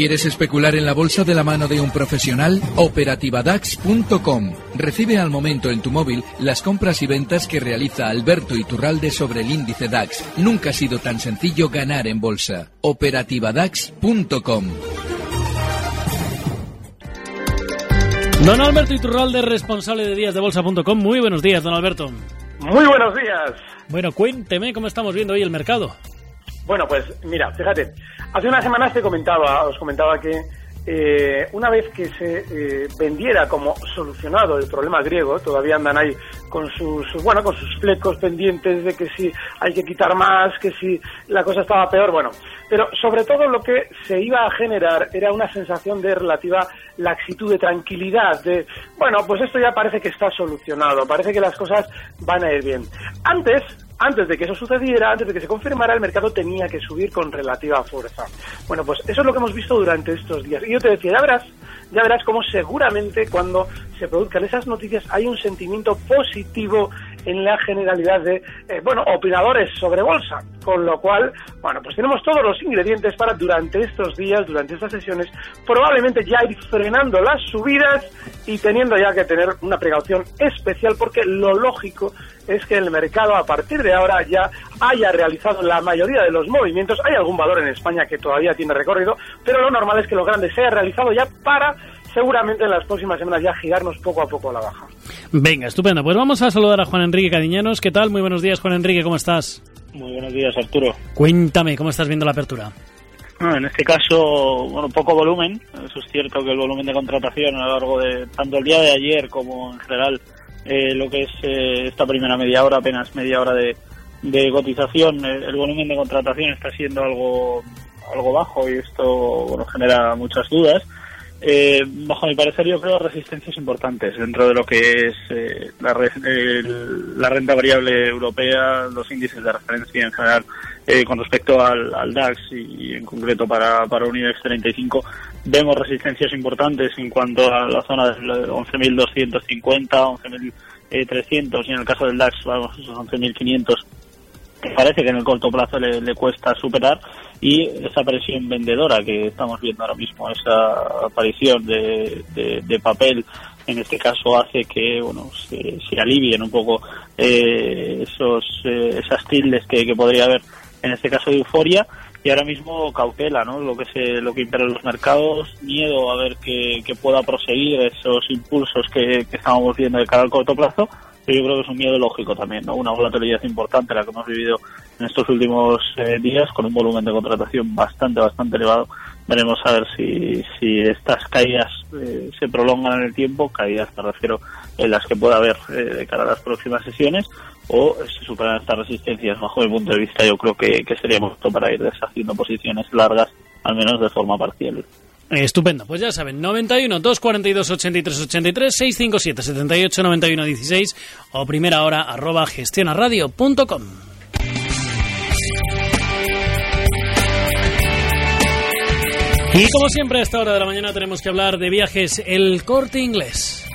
¿Quieres especular en la bolsa de la mano de un profesional? Operativadax.com. Recibe al momento en tu móvil las compras y ventas que realiza Alberto Iturralde sobre el índice DAX. Nunca ha sido tan sencillo ganar en bolsa. Operativadax.com. Don Alberto Iturralde, responsable de díasdebolsa.com. Muy buenos días, don Alberto. Muy buenos días. Bueno, cuénteme cómo estamos viendo hoy el mercado. Bueno, pues mira, fíjate, hace unas semanas te comentaba, os comentaba que eh, una vez que se eh, vendiera como solucionado el problema griego, todavía andan ahí con sus, bueno, con sus flecos pendientes de que si hay que quitar más, que si la cosa estaba peor, bueno, pero sobre todo lo que se iba a generar era una sensación de relativa laxitud, de tranquilidad, de, bueno, pues esto ya parece que está solucionado, parece que las cosas van a ir bien. Antes, antes de que eso sucediera, antes de que se confirmara, el mercado tenía que subir con relativa fuerza. Bueno, pues eso es lo que hemos visto durante estos días. Y yo te decía, ya verás, ya verás cómo seguramente cuando se produzcan esas noticias hay un sentimiento positivo en la generalidad de, eh, bueno, opinadores sobre bolsa. Con lo cual, bueno, pues tenemos todos los ingredientes para durante estos días, durante estas sesiones, probablemente ya ir frenando las subidas y teniendo ya que tener una precaución especial porque lo lógico es que el mercado a partir de ahora ya haya realizado la mayoría de los movimientos. Hay algún valor en España que todavía tiene recorrido, pero lo normal es que lo grande se haya realizado ya para seguramente en las próximas semanas ya girarnos poco a poco a la baja. Venga, estupendo. Pues vamos a saludar a Juan Enrique Cadiñanos. ¿Qué tal? Muy buenos días, Juan Enrique, ¿cómo estás? Muy buenos días, Arturo. Cuéntame, ¿cómo estás viendo la apertura? En este caso, bueno, poco volumen. Eso es cierto que el volumen de contratación a lo largo de tanto el día de ayer como en general eh, lo que es eh, esta primera media hora, apenas media hora de, de cotización, el, el, volumen de contratación está siendo algo algo bajo y esto bueno genera muchas dudas. Eh, bajo mi parecer, yo creo resistencias importantes dentro de lo que es eh, la, re la, renta variable europea, los índices de referencia en general eh, con respecto al, DAX y, en concreto para, para un IBEX 35. Vemos resistencias importantes en cuanto a la zona de 11.250, 11.300 y en el caso del DAX, vamos, 11.500 que parece que en el corto plazo le, cuesta superar y esa presión vendedora que estamos viendo ahora mismo, esa aparición de, de, papel en este caso hace que bueno se, se alivien un poco eh, esos eh, esas tildes que, que, podría haber en este caso de euforia. Y ahora mismo cautela no lo que se lo que impera en los mercados miedo a ver que, pueda proseguir esos impulsos que, que estábamos viendo de cara al corto plazo yo creo que es un miedo lógico también, ¿no? Una volatilidad importante la que hemos vivido en estos últimos eh, días con un volumen de contratación bastante, bastante elevado. Veremos a ver si, si estas caídas eh, se prolongan en el tiempo, caídas me refiero en las que pueda haber eh, de cara a las próximas sesiones, o se superan estas resistencias. Bajo mi punto de vista, yo creo que, que sería justo para ir deshaciendo posiciones largas, al menos de forma parcial. Estupendo, pues ya saben, 91 242 83 83 657 78 91 16 o primera hora arroba gestionaradio.com. Y como siempre a esta hora de la mañana tenemos que hablar de viajes el corte inglés.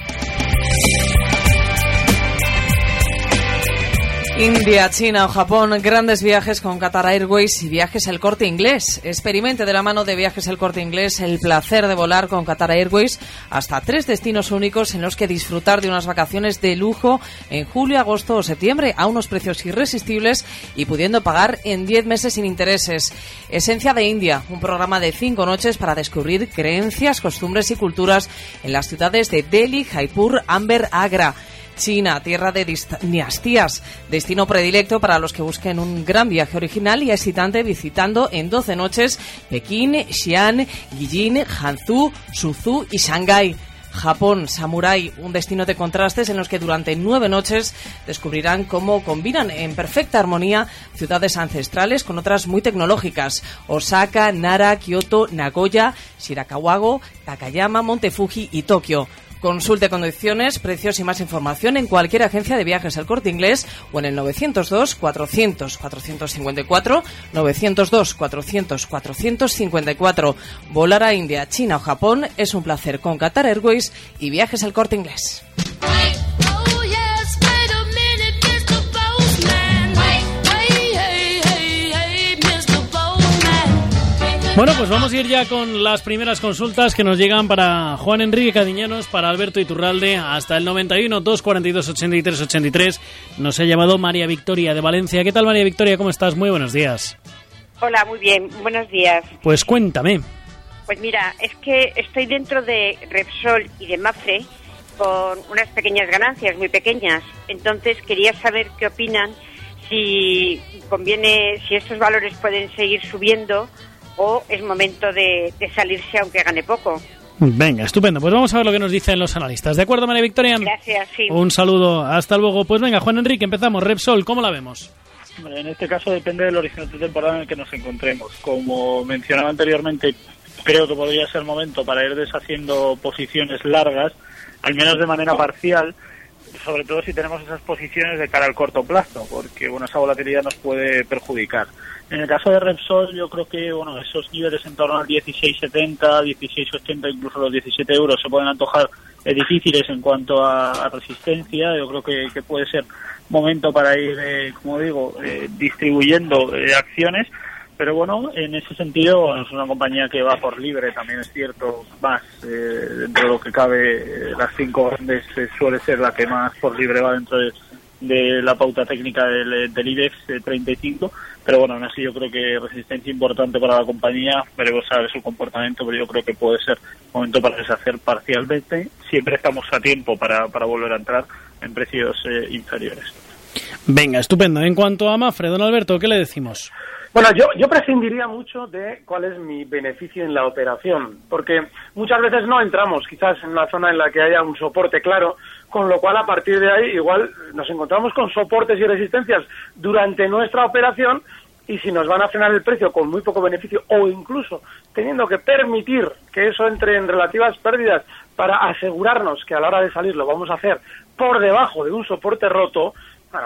India, China o Japón, grandes viajes con Qatar Airways y viajes el corte inglés. Experimente de la mano de viajes el corte inglés el placer de volar con Qatar Airways hasta tres destinos únicos en los que disfrutar de unas vacaciones de lujo en julio, agosto o septiembre a unos precios irresistibles y pudiendo pagar en 10 meses sin intereses. Esencia de India, un programa de cinco noches para descubrir creencias, costumbres y culturas en las ciudades de Delhi, Jaipur, Amber, Agra. China, tierra de dinastías, destino predilecto para los que busquen un gran viaje original y excitante visitando en 12 noches Pekín, Xi'an, Guilin, Hanzhou, Suzhou y Shanghái. Japón Samurai, un destino de contrastes en los que durante nueve noches descubrirán cómo combinan en perfecta armonía ciudades ancestrales con otras muy tecnológicas. Osaka, Nara, Kyoto, Nagoya, Shirakawago, Takayama, Monte Fuji y Tokio. Consulte condiciones, precios y más información en cualquier agencia de viajes al corte inglés o en el 902 400 454 902 400 454. Volar a India, China o Japón es un placer con Qatar Airways y viajes al corte inglés. Bueno, pues vamos a ir ya con las primeras consultas que nos llegan para Juan Enrique Cadiñanos, para Alberto Iturralde, hasta el 91 242 83 83. Nos ha llamado María Victoria de Valencia. ¿Qué tal María Victoria? ¿Cómo estás? Muy buenos días. Hola, muy bien. Buenos días. Pues cuéntame. Pues mira, es que estoy dentro de Repsol y de Mafre con unas pequeñas ganancias, muy pequeñas. Entonces quería saber qué opinan, si conviene, si estos valores pueden seguir subiendo o es momento de, salirse aunque gane poco. Venga, estupendo. Pues vamos a ver lo que nos dicen los analistas. ¿De acuerdo, María Victoria? Gracias, sí. Un saludo. Hasta luego. Pues venga, Juan Enrique, empezamos. Repsol, ¿cómo la vemos? En este caso depende del horizonte temporal en el que nos encontremos. Como mencionaba anteriormente, creo que podría ser momento para ir deshaciendo posiciones largas, al menos de manera parcial, sobre todo si tenemos esas posiciones de cara al corto plazo, porque bueno, esa volatilidad nos puede perjudicar. En el caso de Repsol, yo creo que bueno, esos niveles en torno al 16,70, 16,80, incluso los 17 euros se pueden antojar difíciles en cuanto a, resistencia. Yo creo que, puede ser momento para ir, eh, como digo, eh, distribuyendo eh, acciones. Pero bueno, en ese sentido, es una compañía que va por libre, también es cierto, más dentro de lo que cabe, las cinco grandes suele ser la que más por libre va dentro de de la pauta técnica del, del IBEX 35, pero bueno, aún así yo creo que resistencia importante para la compañía, veremos a ver su comportamiento, pero yo creo que puede ser momento para deshacer parcialmente, siempre estamos a tiempo para, para volver a entrar en precios eh, inferiores. Venga, estupendo. En cuanto a Mafre, don Alberto, ¿qué le decimos? Bueno, yo, yo prescindiría mucho de cuál es mi beneficio en la operación, porque muchas veces no entramos quizás en una zona en la que haya un soporte claro, con lo cual a partir de ahí igual nos encontramos con soportes y resistencias durante nuestra operación y si nos van a frenar el precio con muy poco beneficio o incluso teniendo que permitir que eso entre en relativas pérdidas para asegurarnos que a la hora de salir lo vamos a hacer por debajo de un soporte roto,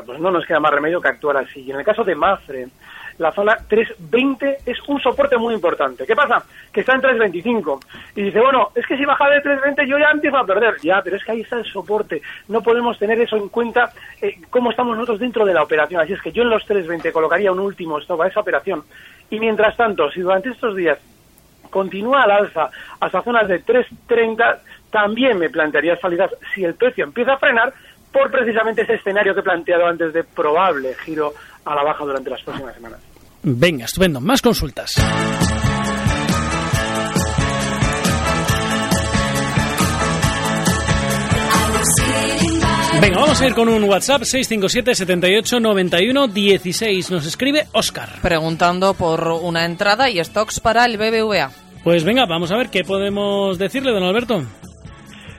pues no nos queda más remedio que actuar así. Y en el caso de Mafre, la zona 320 es un soporte muy importante. ¿Qué pasa? Que está en 325. Y dice, bueno, es que si baja de 320 yo ya empiezo a perder. Ya, pero es que ahí está el soporte. No podemos tener eso en cuenta eh, cómo estamos nosotros dentro de la operación. Así es que yo en los 320 colocaría un último stop a esa operación. Y mientras tanto, si durante estos días continúa al alza hasta zonas de 330, también me plantearía salidas si el precio empieza a frenar por precisamente ese escenario que he planteado antes de probable giro a la baja durante las próximas semanas. Venga, estupendo. Más consultas. Venga, vamos a ir con un WhatsApp 657 78 91 16. Nos escribe Oscar. Preguntando por una entrada y stocks para el BBVA. Pues venga, vamos a ver qué podemos decirle, don Alberto.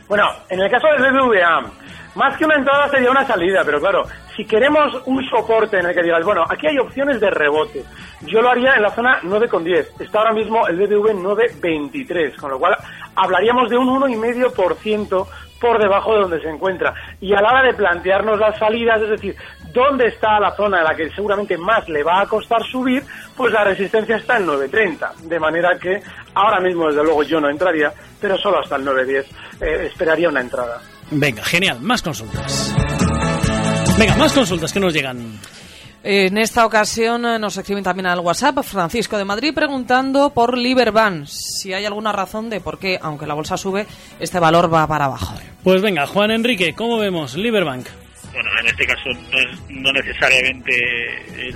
Bueno, en el caso del BBVA, más que una entrada sería una salida, pero claro, si queremos un soporte en el que digas, bueno, aquí hay opciones de rebote, yo lo haría en la zona 9,10. Está ahora mismo el BBV 9,23, con lo cual hablaríamos de un 1,5% por debajo de donde se encuentra. Y a la hora de plantearnos las salidas, es decir, dónde está la zona en la que seguramente más le va a costar subir, pues la resistencia está en 9.30. De manera que ahora mismo, desde luego, yo no entraría, pero solo hasta el 9.10 eh, esperaría una entrada. Venga, genial, más consultas. Venga, más consultas que nos llegan. En esta ocasión eh, nos escriben también al WhatsApp Francisco de Madrid preguntando por Liberbank, si hay alguna razón de por qué, aunque la bolsa sube, este valor va para abajo. Pues venga, Juan Enrique, ¿cómo vemos Liberbank? Bueno, en este caso no, necesariamente eh,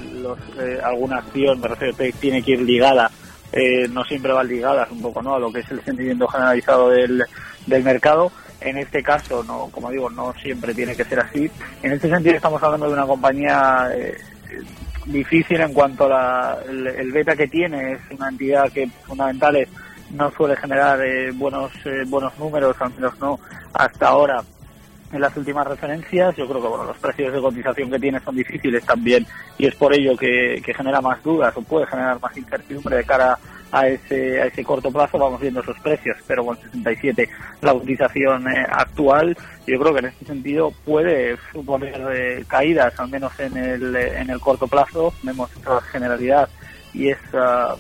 eh, alguna acción, me refiero, tiene que ir ligada, no siempre va ligada un poco ¿no? a lo que es el sentimiento generalizado del, del mercado en este caso, no, como digo, no siempre tiene que ser así. En este sentido estamos hablando de una compañía eh, difícil en cuanto a el, beta que tiene, es una entidad que fundamental es no suele generar eh, buenos eh, buenos números, al menos no hasta ahora en las últimas referencias. Yo creo que bueno, los precios de cotización que tiene son difíciles también y es por ello que, que genera más dudas o puede generar más incertidumbre de cara a ese, a ese corto plazo vamos viendo esos precios, pero con 67 la utilización eh, actual, yo creo que en este sentido puede suponer eh, caídas, al menos en el, eh, en el corto plazo, vemos esa generalidad y esa,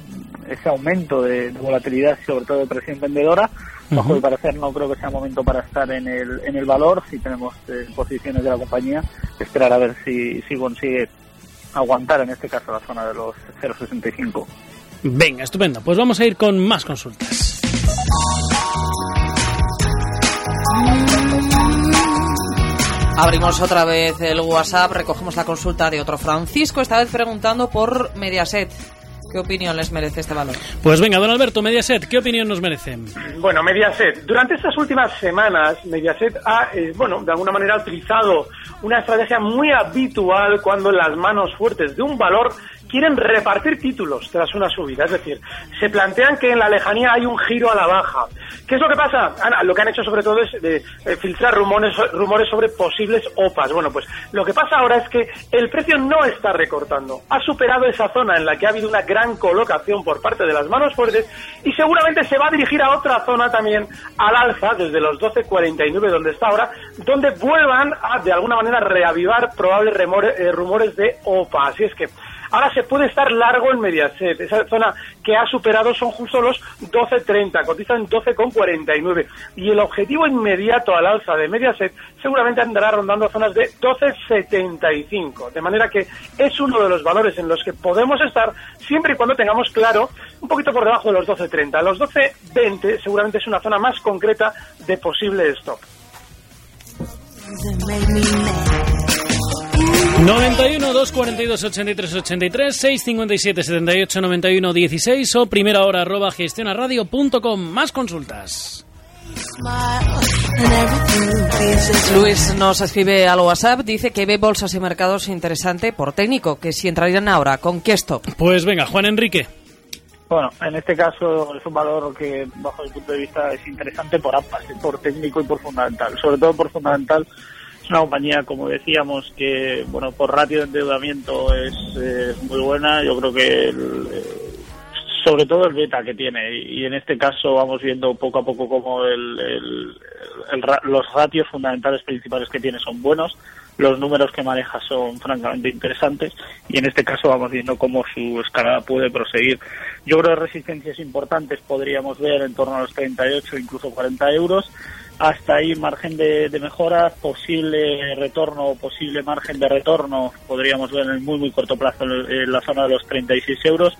ese aumento de, volatilidad, sobre todo de presión vendedora. Bajo mi parecer no creo que sea momento para estar en el, en el valor, si tenemos posiciones de la compañía, esperar a ver si, si consigue aguantar en este caso la zona de los 0,65. Venga, estupendo. Pues vamos a ir con más consultas. Abrimos otra vez el WhatsApp, recogemos la consulta de otro Francisco, esta vez preguntando por Mediaset. ¿Qué opinión les merece este valor? Pues venga, don Alberto, Mediaset, ¿qué opinión nos merecen? Bueno, Mediaset, durante estas últimas semanas, Mediaset ha, eh, bueno, de alguna manera ha utilizado una estrategia muy habitual cuando las manos fuertes de un valor quieren repartir títulos tras una subida. Es decir, se plantean que en la lejanía hay un giro a la baja. ¿Qué es lo que pasa? lo que han hecho sobre todo es de, eh, filtrar rumores, rumores sobre posibles OPAs. Bueno, pues lo que pasa ahora es que el precio no está recortando. Ha superado esa zona en la que ha habido una gran colocación por parte de las manos fuertes y seguramente se va a dirigir a otra zona también al alza desde los 12.49 donde está ahora, donde vuelvan a de alguna manera reavivar probables eh, rumores de OPA. Así es que Ahora se puede estar largo en Mediaset. Esa zona que ha superado son justo los 12.30, cotizan 12.49. Y el objetivo inmediato al alza de Mediaset seguramente andará rondando zonas de 12.75. De manera que es uno de los valores en los que podemos estar siempre y cuando tengamos claro un poquito por debajo de los 12.30. Los 12.20 seguramente es una zona más concreta de posible stop. 91 242 83 83 657 78 91 16 o primera hora arroba gestionaradio.com. Más consultas. Luis nos escribe al WhatsApp, dice que ve bolsas y mercados interesante por técnico, que si entrarían ahora, ¿con qué stop? Pues venga, Juan Enrique. Bueno, en este caso es un valor que bajo mi punto de vista es interesante por ambas, por técnico y por fundamental. Sobre todo por fundamental es una compañía, como decíamos, que bueno por ratio de endeudamiento es eh, muy buena. Yo creo que eh, sobre todo el beta que tiene y en este caso vamos viendo poco a poco como el, los ratios fundamentales principales que tiene son buenos, los números que maneja son francamente interesantes y en este caso vamos viendo cómo su escalada puede proseguir. Yo creo que resistencias importantes podríamos ver en torno a los 38, incluso 40 euros hasta ahí margen de, mejora, posible retorno, posible margen de retorno, podríamos ver en el muy muy corto plazo en, la zona de los 36 euros,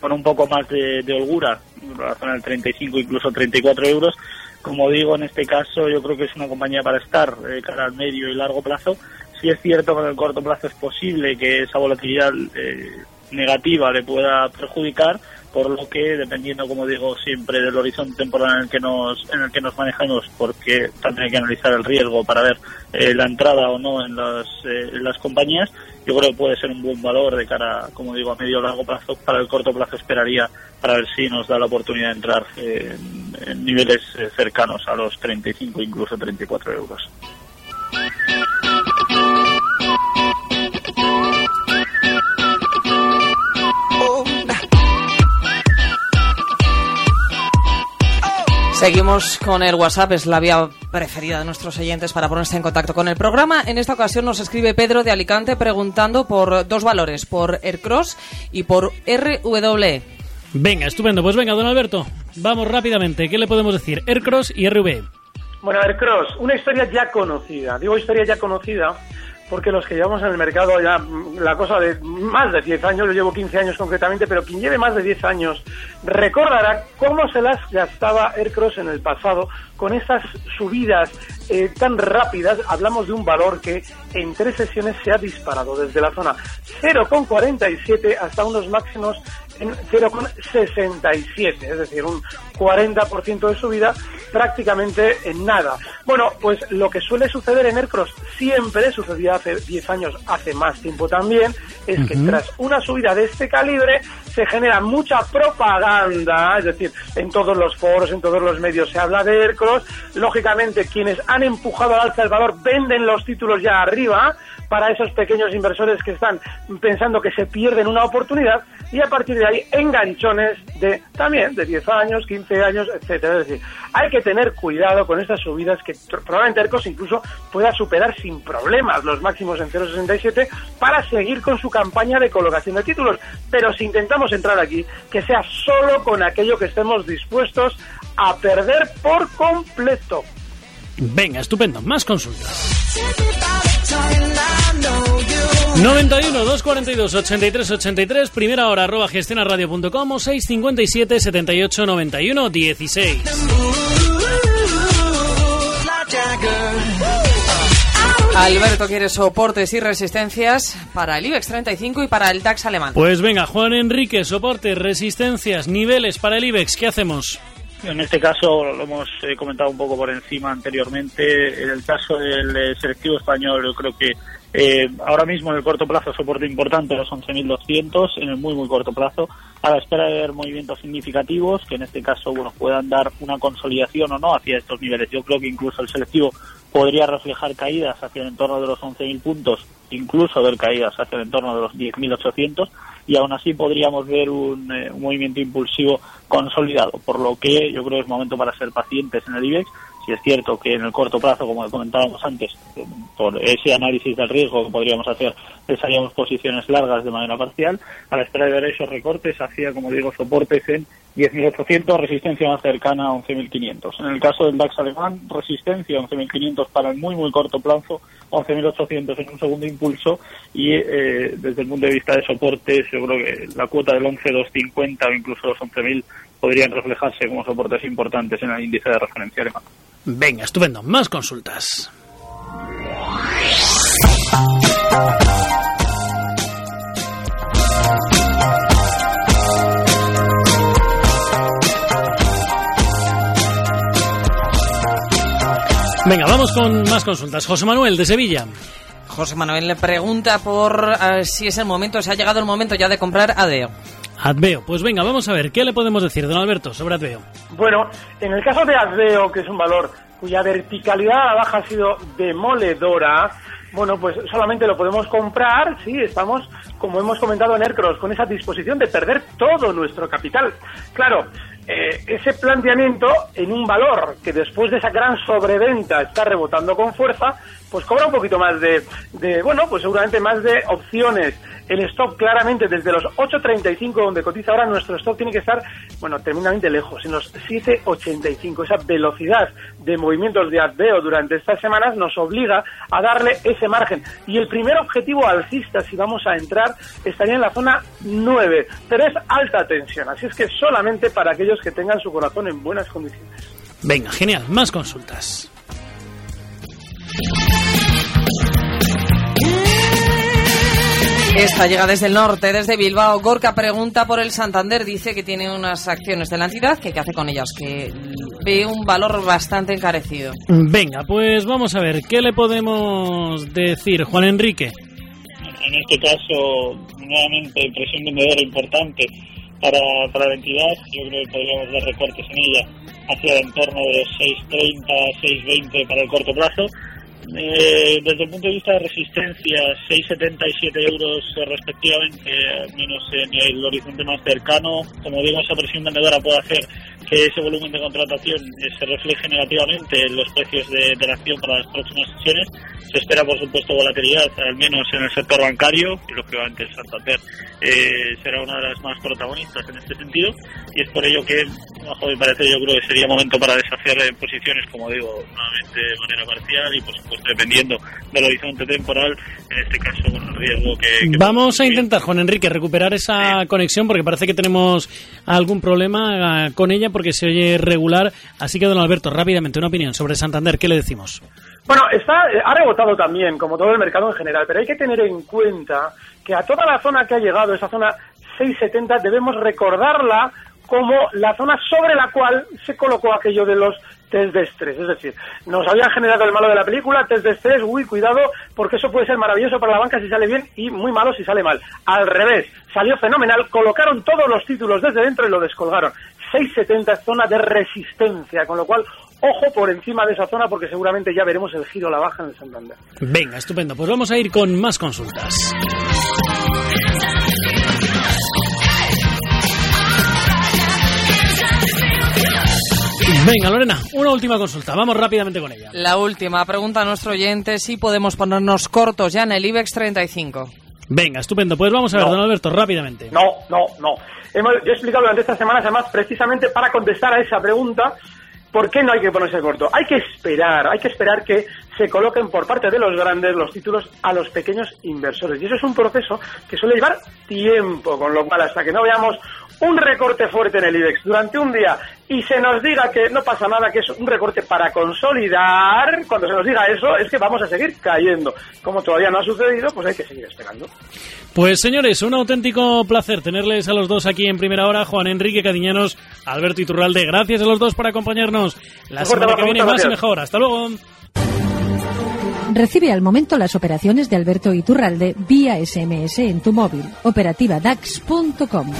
con un poco más de, holgura, en la zona del 35 incluso 34 euros. Como digo, en este caso yo creo que es una compañía para estar eh, cara al medio y largo plazo. Si es cierto que en el corto plazo es posible que esa volatilidad eh, negativa le pueda perjudicar, por lo que dependiendo como digo siempre del horizonte temporal en el que nos en el que nos manejamos porque también hay que analizar el riesgo para ver eh, la entrada o no en las eh, en las compañías. Yo creo que puede ser un buen valor de cara como digo a medio o largo plazo. Para el corto plazo esperaría para ver si nos da la oportunidad de entrar en, niveles eh, cercanos a los 35 incluso 34 euros Seguimos con el WhatsApp, es la vía preferida de nuestros oyentes para ponerse en contacto con el programa. En esta ocasión nos escribe Pedro de Alicante preguntando por dos valores, por Aircross y por RW. Venga, estupendo. Pues venga, don Alberto, vamos rápidamente. ¿Qué le podemos decir? Aircross y RW. Bueno, Aircross, una historia ya conocida. Digo historia ya conocida porque los que llevamos en el mercado ya la cosa de más de 10 años, yo llevo 15 años concretamente, pero quien lleve más de 10 años recordará cómo se las gastaba Aircross en el pasado con esas subidas eh, tan rápidas. Hablamos de un valor que en tres sesiones se ha disparado desde la zona 0,47 hasta unos máximos en 0,67, es decir, un 40% de subida prácticamente en nada. Bueno, pues lo que suele suceder en Aircross siempre, sucedía hace 10 años, hace más tiempo también, es que tras una subida de este calibre se genera mucha propaganda, es decir, en todos los foros, en todos los medios se habla de Aircross, lógicamente quienes han empujado al alza el valor venden los títulos ya arriba, para esos pequeños inversores que están pensando que se pierden una oportunidad y a partir de ahí enganchones de también de 10 años, 15 años, etcétera. Es decir, hay que tener cuidado con estas subidas que probablemente Ercos incluso pueda superar sin problemas los máximos en 0,67 para seguir con su campaña de colocación de títulos. Pero si intentamos entrar aquí, que sea solo con aquello que estemos dispuestos a perder por completo. Venga, estupendo. Más consultas. 91 242 83 83 primera hora arroba gestionaradio.com o 657 78 91 16 Alberto quiere soportes y resistencias para el IBEX 35 y para el DAX alemán. Pues venga, Juan Enrique, soportes, resistencias, niveles para el IBEX, ¿qué hacemos? En este caso lo hemos eh, comentado un poco por encima anteriormente. En el caso del eh, selectivo español, yo creo que eh, ahora mismo en el corto plazo soporte importante los 11.200, en el muy muy corto plazo, a la espera de ver movimientos significativos que en este caso bueno puedan dar una consolidación o no hacia estos niveles. Yo creo que incluso el selectivo podría reflejar caídas hacia el entorno de los 11.000 puntos, incluso ver caídas hacia el entorno de los 10.800 y aún así podríamos ver un, eh, un, movimiento impulsivo consolidado, por lo que yo creo que es momento para ser pacientes en el IBEX. Si es cierto que en el corto plazo, como comentábamos antes, por ese análisis del riesgo que podríamos hacer, pensaríamos posiciones largas de manera parcial, a la espera de ver esos recortes hacía, como digo, soportes en 10.800, resistencia más cercana a 11.500. En el caso del DAX alemán, resistencia 11.500 para el muy, muy corto plazo, 11.800 en un segundo impulso y eh, desde el punto de vista de soportes, yo creo que la cuota del 11.250 o incluso los 11.000 podrían reflejarse como soportes importantes en el índice de referencia alemán. Venga, estupendo. Más consultas. Venga, vamos con más consultas. José Manuel, de Sevilla. José Manuel le pregunta por uh, si es el momento, si ha llegado el momento ya de comprar ADEO. Adveo, pues venga, vamos a ver, ¿qué le podemos decir, don Alberto, sobre Adveo? Bueno, en el caso de Adveo, que es un valor cuya verticalidad a la baja ha sido demoledora, bueno, pues solamente lo podemos comprar si estamos, como hemos comentado en Aircross, con esa disposición de perder todo nuestro capital. Claro, eh, ese planteamiento en un valor que después de esa gran sobreventa está rebotando con fuerza, pues cobra un poquito más de, bueno, pues seguramente más de opciones el stop claramente desde los 8.35 donde cotiza ahora nuestro stop tiene que estar, bueno, tremendamente lejos, en los 7.85. Esa velocidad de movimientos de adveo durante estas semanas nos obliga a darle ese margen. Y el primer objetivo alcista, si vamos a entrar, estaría en la zona 9, pero es alta tensión, así es que solamente para aquellos que tengan su corazón en buenas condiciones. Venga, genial, más consultas. Esta llega desde el norte, desde Bilbao. Gorka pregunta por el Santander. Dice que tiene unas acciones de la entidad. que ¿Qué hace con ellas? Que ve un valor bastante encarecido. Venga, pues vamos a ver. ¿Qué le podemos decir, Juan Enrique? En este caso, nuevamente, presión vendedora importante para, para la entidad. Yo creo que podríamos ver recortes en ella hacia el entorno de 6.30, 6.20 para el corto plazo eh, desde el punto de vista de resistencia, 6,77 euros eh, respectivamente, menos en el horizonte más cercano. Como digo, esa presión vendedora puede hacer que ese volumen de contratación eh, se refleje negativamente en los precios de, de la acción para las próximas sesiones. Se espera, por supuesto, volatilidad, al menos en el sector bancario, y lógicamente el Santander eh, será una de las más protagonistas en este sentido. Y es por ello que, bajo mi parecer, yo creo que sería momento para desafiar posiciones, como digo, nuevamente de manera parcial y, por supuesto, dependiendo del horizonte temporal, en este caso con el riesgo que... que Vamos a intentar, Juan Enrique, recuperar esa sí. conexión porque parece que tenemos algún problema con ella porque se oye regular. Así que, don Alberto, rápidamente, una opinión sobre Santander, ¿qué le decimos? Bueno, está, ha rebotado también, como todo el mercado en general, pero hay que tener en cuenta que a toda la zona que ha llegado, esa zona 670, debemos recordarla como la zona sobre la cual se colocó aquello de los test de estrés. Es decir, nos habían generado el malo de la película, test de estrés, uy, cuidado, porque eso puede ser maravilloso para la banca si sale bien y muy malo si sale mal. Al revés, salió fenomenal, colocaron todos los títulos desde dentro y lo descolgaron. 670 zona de resistencia, con lo cual ojo por encima de esa zona porque seguramente ya veremos el giro a la baja en el Santander. Venga, estupendo. Pues vamos a ir con más consultas. Venga, Lorena, una última consulta. Vamos rápidamente con ella. La última pregunta a nuestro oyente si podemos ponernos cortos ya en el IBEX 35. Venga, estupendo. Pues vamos a ver, No. don Alberto, rápidamente. No, no, no. Hemos, yo he explicado durante estas semanas, además, precisamente para contestar a esa pregunta, ¿por qué no hay que ponerse corto? Hay que esperar, hay que esperar que se coloquen por parte de los grandes los títulos a los pequeños inversores. Y eso es un proceso que suele llevar tiempo, con lo cual hasta que no veamos un recorte fuerte en el IBEX durante un día y se nos diga que no pasa nada, que es un recorte para consolidar, cuando se nos diga eso es que vamos a seguir cayendo. Como todavía no ha sucedido, pues hay que seguir esperando. Pues señores, un auténtico placer tenerles a los dos aquí en primera hora, Juan Enrique Cadiñanos, Alberto Iturralde. Gracias a los dos por acompañarnos. La semana que viene más y mejor. Hasta luego. Recibe al momento las operaciones de Alberto Iturralde vía SMS en tu móvil. Operativa DAX.com.